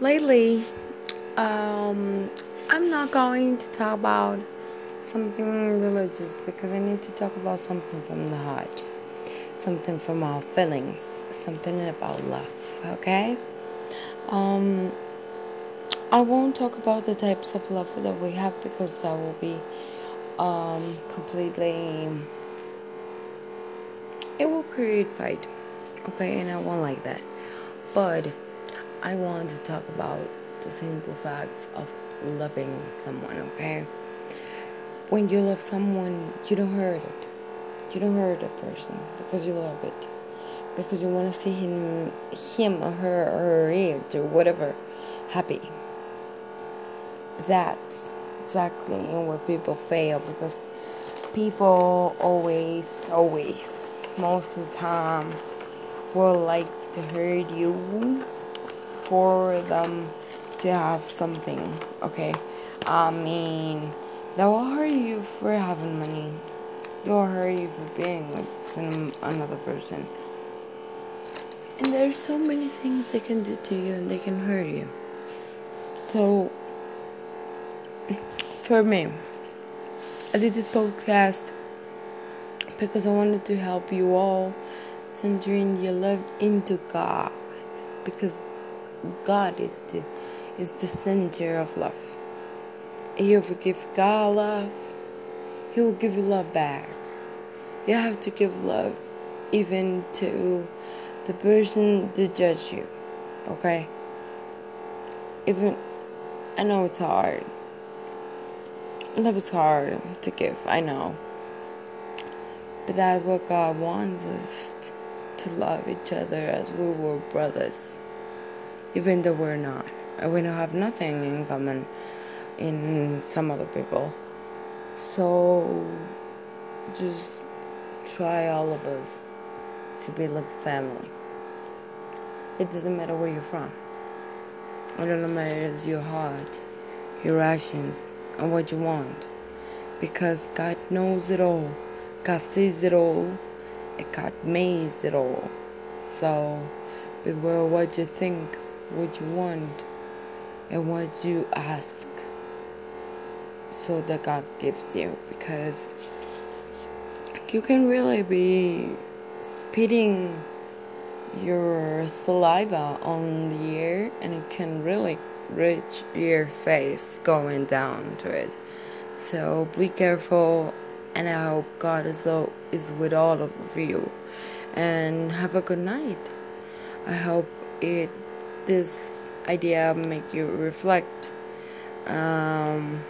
Lately, um, I'm not going to talk about something religious because I need to talk about something from the heart, something from our feelings, something about love, okay? Um, I won't talk about the types of love that we have because that will be um, completely. It will create fight, okay? And I won't like that. But I want to talk about the simple facts of loving someone, okay? When you love someone, you don't hurt it. You don't hurt a person because you love it. Because you want to see him, him or her or it or whatever happy. That's exactly where people fail because people always, always, most of the time, will like to hurt you for them to have something, okay? I mean, that will hurt you for having money. That will hurt you for being with some, another person. And there's so many things they can do to you and they can hurt you. So, for me, I did this podcast because I wanted to help you all centering your love into God because God is the is the center of love. If you forgive God love, He will give you love back. You have to give love even to the person that judge you. Okay? Even I know it's hard. Love is hard to give, I know. But that's what God wants us to love each other as we were brothers even though we're not. We don't have nothing in common in some other people. So just try all of us to be like family. It doesn't matter where you're from. It doesn't matter your heart, your actions, and what you want. Because God knows it all. God sees it all. And God makes it all. So beware what you think what you want and what you ask so that God gives you because you can really be spitting your saliva on the air and it can really reach your face going down to it. So be careful and I hope God is, is with all of you and have a good night. I hope it this idea make you reflect um,